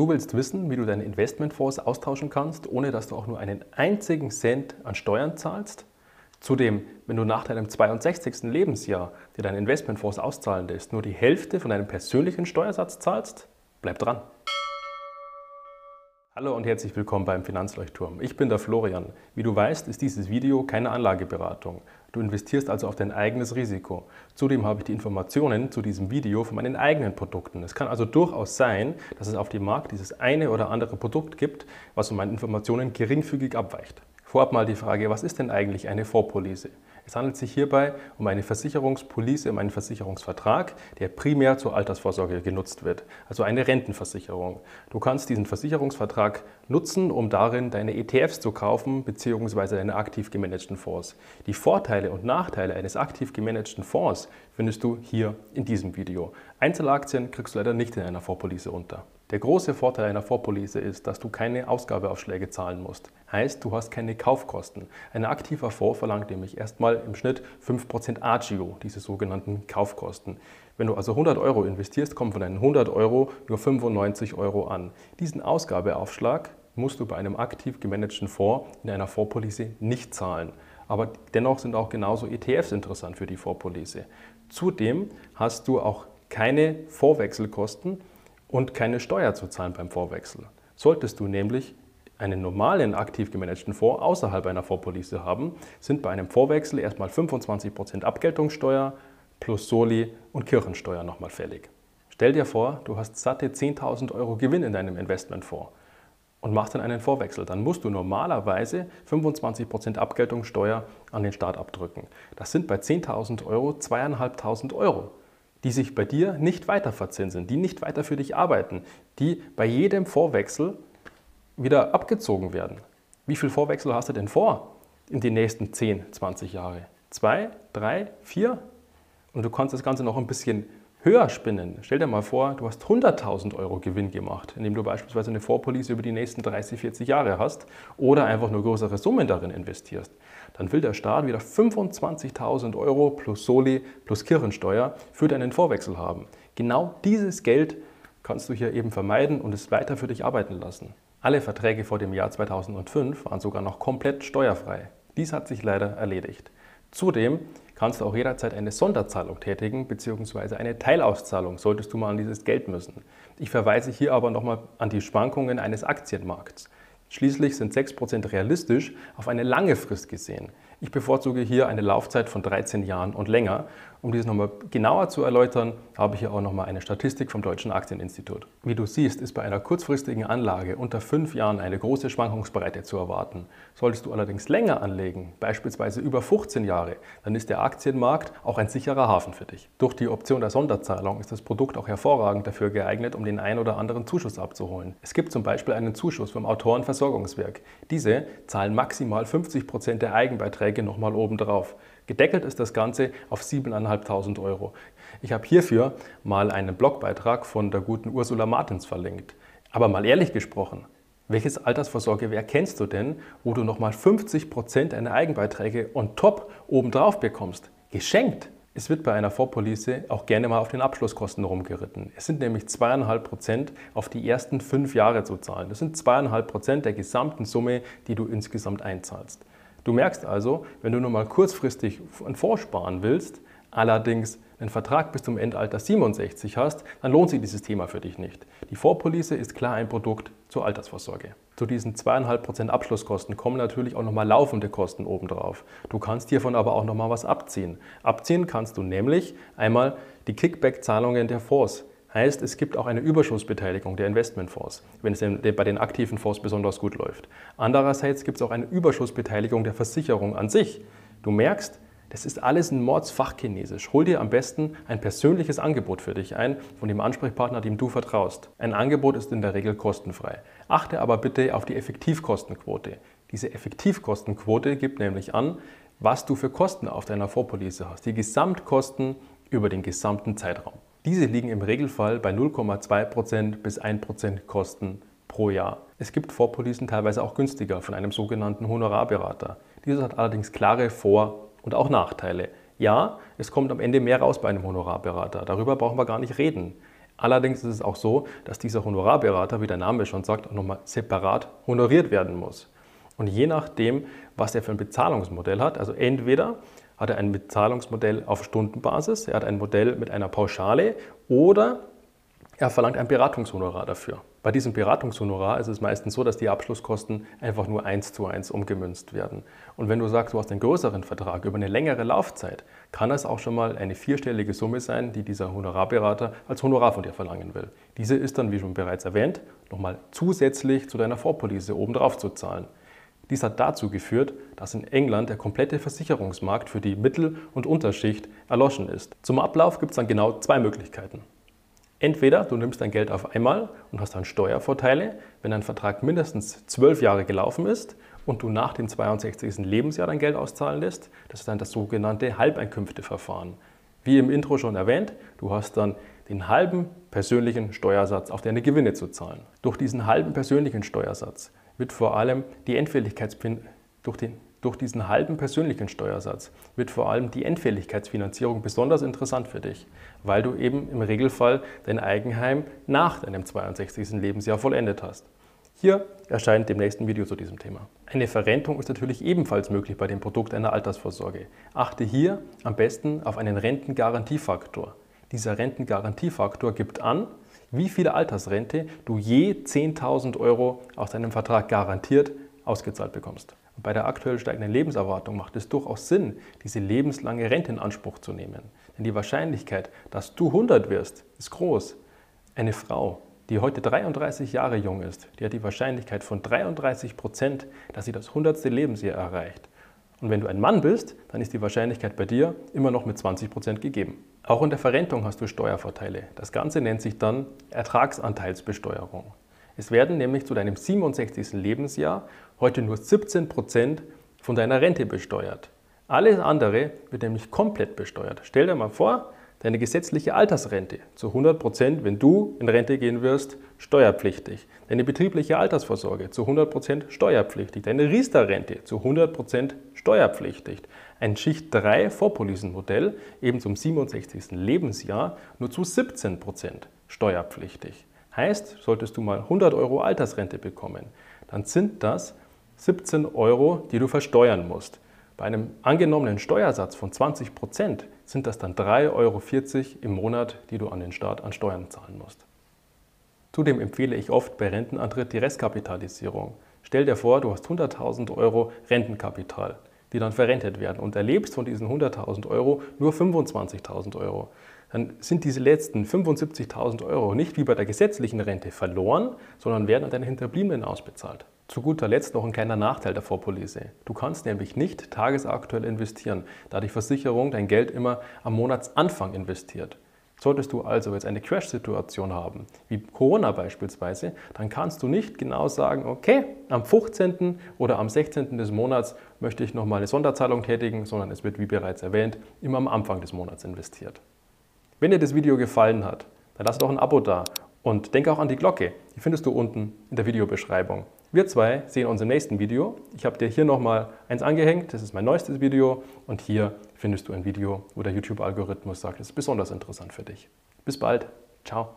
Du willst wissen, wie du deine Investmentfonds austauschen kannst, ohne dass du auch nur einen einzigen Cent an Steuern zahlst? Zudem, wenn du nach deinem 62. Lebensjahr dir deine Investmentfonds auszahlen lässt, nur die Hälfte von deinem persönlichen Steuersatz zahlst? Bleib dran! Hallo und herzlich willkommen beim Finanzleuchtturm. Ich bin der Florian. Wie du weißt, ist dieses Video keine Anlageberatung. Du investierst also auf dein eigenes Risiko. Zudem habe ich die Informationen zu diesem Video von meinen eigenen Produkten. Es kann also durchaus sein, dass es auf dem Markt dieses eine oder andere Produkt gibt, was von meinen Informationen geringfügig abweicht. Vorab mal die Frage, was ist denn eigentlich eine Vorpolice? Es handelt sich hierbei um eine Versicherungspolice, um einen Versicherungsvertrag, der primär zur Altersvorsorge genutzt wird, also eine Rentenversicherung. Du kannst diesen Versicherungsvertrag nutzen, um darin deine ETFs zu kaufen bzw. deine aktiv gemanagten Fonds. Die Vorteile und Nachteile eines aktiv gemanagten Fonds findest du hier in diesem Video. Einzelaktien kriegst du leider nicht in einer Vorpolice unter. Der große Vorteil einer Vorpolice ist, dass du keine Ausgabeaufschläge zahlen musst. Heißt, du hast keine Kaufkosten. Ein aktiver Fonds verlangt nämlich erstmal im Schnitt 5% Agio, diese sogenannten Kaufkosten. Wenn du also 100 Euro investierst, kommen von deinen 100 Euro nur 95 Euro an. Diesen Ausgabeaufschlag musst du bei einem aktiv gemanagten Fonds in einer Vorpolice nicht zahlen. Aber dennoch sind auch genauso ETFs interessant für die Vorpolice. Zudem hast du auch keine Vorwechselkosten und keine Steuer zu zahlen beim Vorwechsel. Solltest du nämlich einen normalen aktiv gemanagten Fonds außerhalb einer Vorpolice haben, sind bei einem Vorwechsel erstmal 25% Abgeltungssteuer plus Soli und Kirchensteuer nochmal fällig. Stell dir vor, du hast satte 10.000 Euro Gewinn in deinem Investmentfonds und machst dann einen Vorwechsel. Dann musst du normalerweise 25% Abgeltungssteuer an den Staat abdrücken. Das sind bei 10.000 Euro 2.500 Euro die sich bei dir nicht weiter verzinsen, die nicht weiter für dich arbeiten, die bei jedem Vorwechsel wieder abgezogen werden. Wie viel Vorwechsel hast du denn vor in die nächsten 10, 20 Jahre? Zwei, drei, vier? Und du kannst das Ganze noch ein bisschen höher spinnen. Stell dir mal vor, du hast 100.000 Euro Gewinn gemacht, indem du beispielsweise eine Vorpolice über die nächsten 30, 40 Jahre hast oder einfach nur größere Summen darin investierst. Dann will der Staat wieder 25.000 Euro plus Soli plus Kirchensteuer für deinen Vorwechsel haben. Genau dieses Geld kannst du hier eben vermeiden und es weiter für dich arbeiten lassen. Alle Verträge vor dem Jahr 2005 waren sogar noch komplett steuerfrei. Dies hat sich leider erledigt. Zudem kannst du auch jederzeit eine Sonderzahlung tätigen bzw. eine Teilauszahlung, solltest du mal an dieses Geld müssen. Ich verweise hier aber nochmal an die Schwankungen eines Aktienmarkts. Schließlich sind 6% realistisch auf eine lange Frist gesehen. Ich bevorzuge hier eine Laufzeit von 13 Jahren und länger um dies nochmal genauer zu erläutern, habe ich hier auch nochmal eine Statistik vom Deutschen Aktieninstitut. Wie du siehst, ist bei einer kurzfristigen Anlage unter fünf Jahren eine große Schwankungsbreite zu erwarten. Solltest du allerdings länger anlegen, beispielsweise über 15 Jahre, dann ist der Aktienmarkt auch ein sicherer Hafen für dich. Durch die Option der Sonderzahlung ist das Produkt auch hervorragend dafür geeignet, um den ein oder anderen Zuschuss abzuholen. Es gibt zum Beispiel einen Zuschuss vom Autorenversorgungswerk. Diese zahlen maximal 50 Prozent der Eigenbeiträge nochmal obendrauf. Gedeckelt ist das Ganze auf 7.500 Euro. Ich habe hierfür mal einen Blogbeitrag von der guten Ursula Martins verlinkt. Aber mal ehrlich gesprochen, welches Altersvorsorgewerk kennst du denn, wo du nochmal 50 Prozent deiner Eigenbeiträge on top obendrauf bekommst? Geschenkt! Es wird bei einer Vorpolice auch gerne mal auf den Abschlusskosten rumgeritten. Es sind nämlich 2,5 Prozent auf die ersten fünf Jahre zu zahlen. Das sind 2,5 Prozent der gesamten Summe, die du insgesamt einzahlst. Du merkst also, wenn du nur mal kurzfristig einen Fonds sparen willst, allerdings einen Vertrag bis zum Endalter 67 hast, dann lohnt sich dieses Thema für dich nicht. Die Vorpolice ist klar ein Produkt zur Altersvorsorge. Zu diesen 2,5% Abschlusskosten kommen natürlich auch nochmal laufende Kosten obendrauf. Du kannst hiervon aber auch nochmal was abziehen. Abziehen kannst du nämlich einmal die Kickback-Zahlungen der Fonds. Heißt, es gibt auch eine Überschussbeteiligung der Investmentfonds, wenn es bei den aktiven Fonds besonders gut läuft. Andererseits gibt es auch eine Überschussbeteiligung der Versicherung an sich. Du merkst, das ist alles ein Mordsfachchinesisch. Hol dir am besten ein persönliches Angebot für dich ein von dem Ansprechpartner, dem du vertraust. Ein Angebot ist in der Regel kostenfrei. Achte aber bitte auf die Effektivkostenquote. Diese Effektivkostenquote gibt nämlich an, was du für Kosten auf deiner Vorpolice hast. Die Gesamtkosten über den gesamten Zeitraum. Diese liegen im Regelfall bei 0,2% bis 1% Kosten pro Jahr. Es gibt Vorpolicen teilweise auch günstiger von einem sogenannten Honorarberater. Dieser hat allerdings klare Vor- und auch Nachteile. Ja, es kommt am Ende mehr raus bei einem Honorarberater. Darüber brauchen wir gar nicht reden. Allerdings ist es auch so, dass dieser Honorarberater, wie der Name schon sagt, auch nochmal separat honoriert werden muss. Und je nachdem, was er für ein Bezahlungsmodell hat, also entweder hat er ein Bezahlungsmodell auf Stundenbasis, er hat ein Modell mit einer Pauschale oder er verlangt ein Beratungshonorar dafür. Bei diesem Beratungshonorar ist es meistens so, dass die Abschlusskosten einfach nur eins zu eins umgemünzt werden. Und wenn du sagst, du hast einen größeren Vertrag über eine längere Laufzeit, kann es auch schon mal eine vierstellige Summe sein, die dieser Honorarberater als Honorar von dir verlangen will. Diese ist dann, wie schon bereits erwähnt, nochmal zusätzlich zu deiner Vorpolice obendrauf zu zahlen. Dies hat dazu geführt, dass in England der komplette Versicherungsmarkt für die Mittel- und Unterschicht erloschen ist. Zum Ablauf gibt es dann genau zwei Möglichkeiten. Entweder du nimmst dein Geld auf einmal und hast dann Steuervorteile, wenn dein Vertrag mindestens zwölf Jahre gelaufen ist und du nach dem 62. Lebensjahr dein Geld auszahlen lässt. Das ist dann das sogenannte Halbeinkünfteverfahren. Wie im Intro schon erwähnt, du hast dann den halben persönlichen Steuersatz auf deine Gewinne zu zahlen. Durch diesen halben persönlichen Steuersatz wird vor allem die Endfälligkeitsfin durch durch diesen halben persönlichen Steuersatz wird vor allem die Endfälligkeitsfinanzierung besonders interessant für dich, weil du eben im Regelfall dein Eigenheim nach deinem 62. Lebensjahr vollendet hast. Hier erscheint dem nächsten Video zu diesem Thema. Eine Verrentung ist natürlich ebenfalls möglich bei dem Produkt einer Altersvorsorge. Achte hier am besten auf einen Rentengarantiefaktor. Dieser Rentengarantiefaktor gibt an, wie viel Altersrente du je 10.000 Euro aus deinem Vertrag garantiert ausgezahlt bekommst. Bei der aktuell steigenden Lebenserwartung macht es durchaus Sinn, diese lebenslange Rente in Anspruch zu nehmen. Denn die Wahrscheinlichkeit, dass du 100 wirst, ist groß. Eine Frau, die heute 33 Jahre jung ist, die hat die Wahrscheinlichkeit von 33 Prozent, dass sie das 100. Lebensjahr erreicht. Und wenn du ein Mann bist, dann ist die Wahrscheinlichkeit bei dir immer noch mit 20 Prozent gegeben. Auch in der Verrentung hast du Steuervorteile. Das Ganze nennt sich dann Ertragsanteilsbesteuerung. Es werden nämlich zu deinem 67. Lebensjahr heute nur 17 Prozent von deiner Rente besteuert. Alles andere wird nämlich komplett besteuert. Stell dir mal vor, deine gesetzliche Altersrente zu 100 Prozent, wenn du in Rente gehen wirst, steuerpflichtig. Deine betriebliche Altersvorsorge zu 100 Prozent steuerpflichtig. Deine Riester-Rente zu 100 Prozent steuerpflichtig. Ein Schicht 3 Vorpolisenmodell eben zum 67. Lebensjahr nur zu 17 Prozent steuerpflichtig. Heißt, solltest du mal 100 Euro Altersrente bekommen, dann sind das 17 Euro, die du versteuern musst. Bei einem angenommenen Steuersatz von 20 Prozent sind das dann 3,40 Euro im Monat, die du an den Staat an Steuern zahlen musst. Zudem empfehle ich oft bei Rentenantritt die Restkapitalisierung. Stell dir vor, du hast 100.000 Euro Rentenkapital, die dann verrentet werden und erlebst von diesen 100.000 Euro nur 25.000 Euro dann sind diese letzten 75.000 Euro nicht wie bei der gesetzlichen Rente verloren, sondern werden an deine Hinterbliebenen ausbezahlt. Zu guter Letzt noch ein kleiner Nachteil der Vorpolice. Du kannst nämlich nicht tagesaktuell investieren, da die Versicherung dein Geld immer am Monatsanfang investiert. Solltest du also jetzt eine Crash-Situation haben, wie Corona beispielsweise, dann kannst du nicht genau sagen, okay, am 15. oder am 16. des Monats möchte ich nochmal eine Sonderzahlung tätigen, sondern es wird, wie bereits erwähnt, immer am Anfang des Monats investiert. Wenn dir das Video gefallen hat, dann lass doch ein Abo da und denk auch an die Glocke. Die findest du unten in der Videobeschreibung. Wir zwei sehen uns im nächsten Video. Ich habe dir hier nochmal eins angehängt. Das ist mein neuestes Video. Und hier findest du ein Video, wo der YouTube-Algorithmus sagt, es ist besonders interessant für dich. Bis bald. Ciao.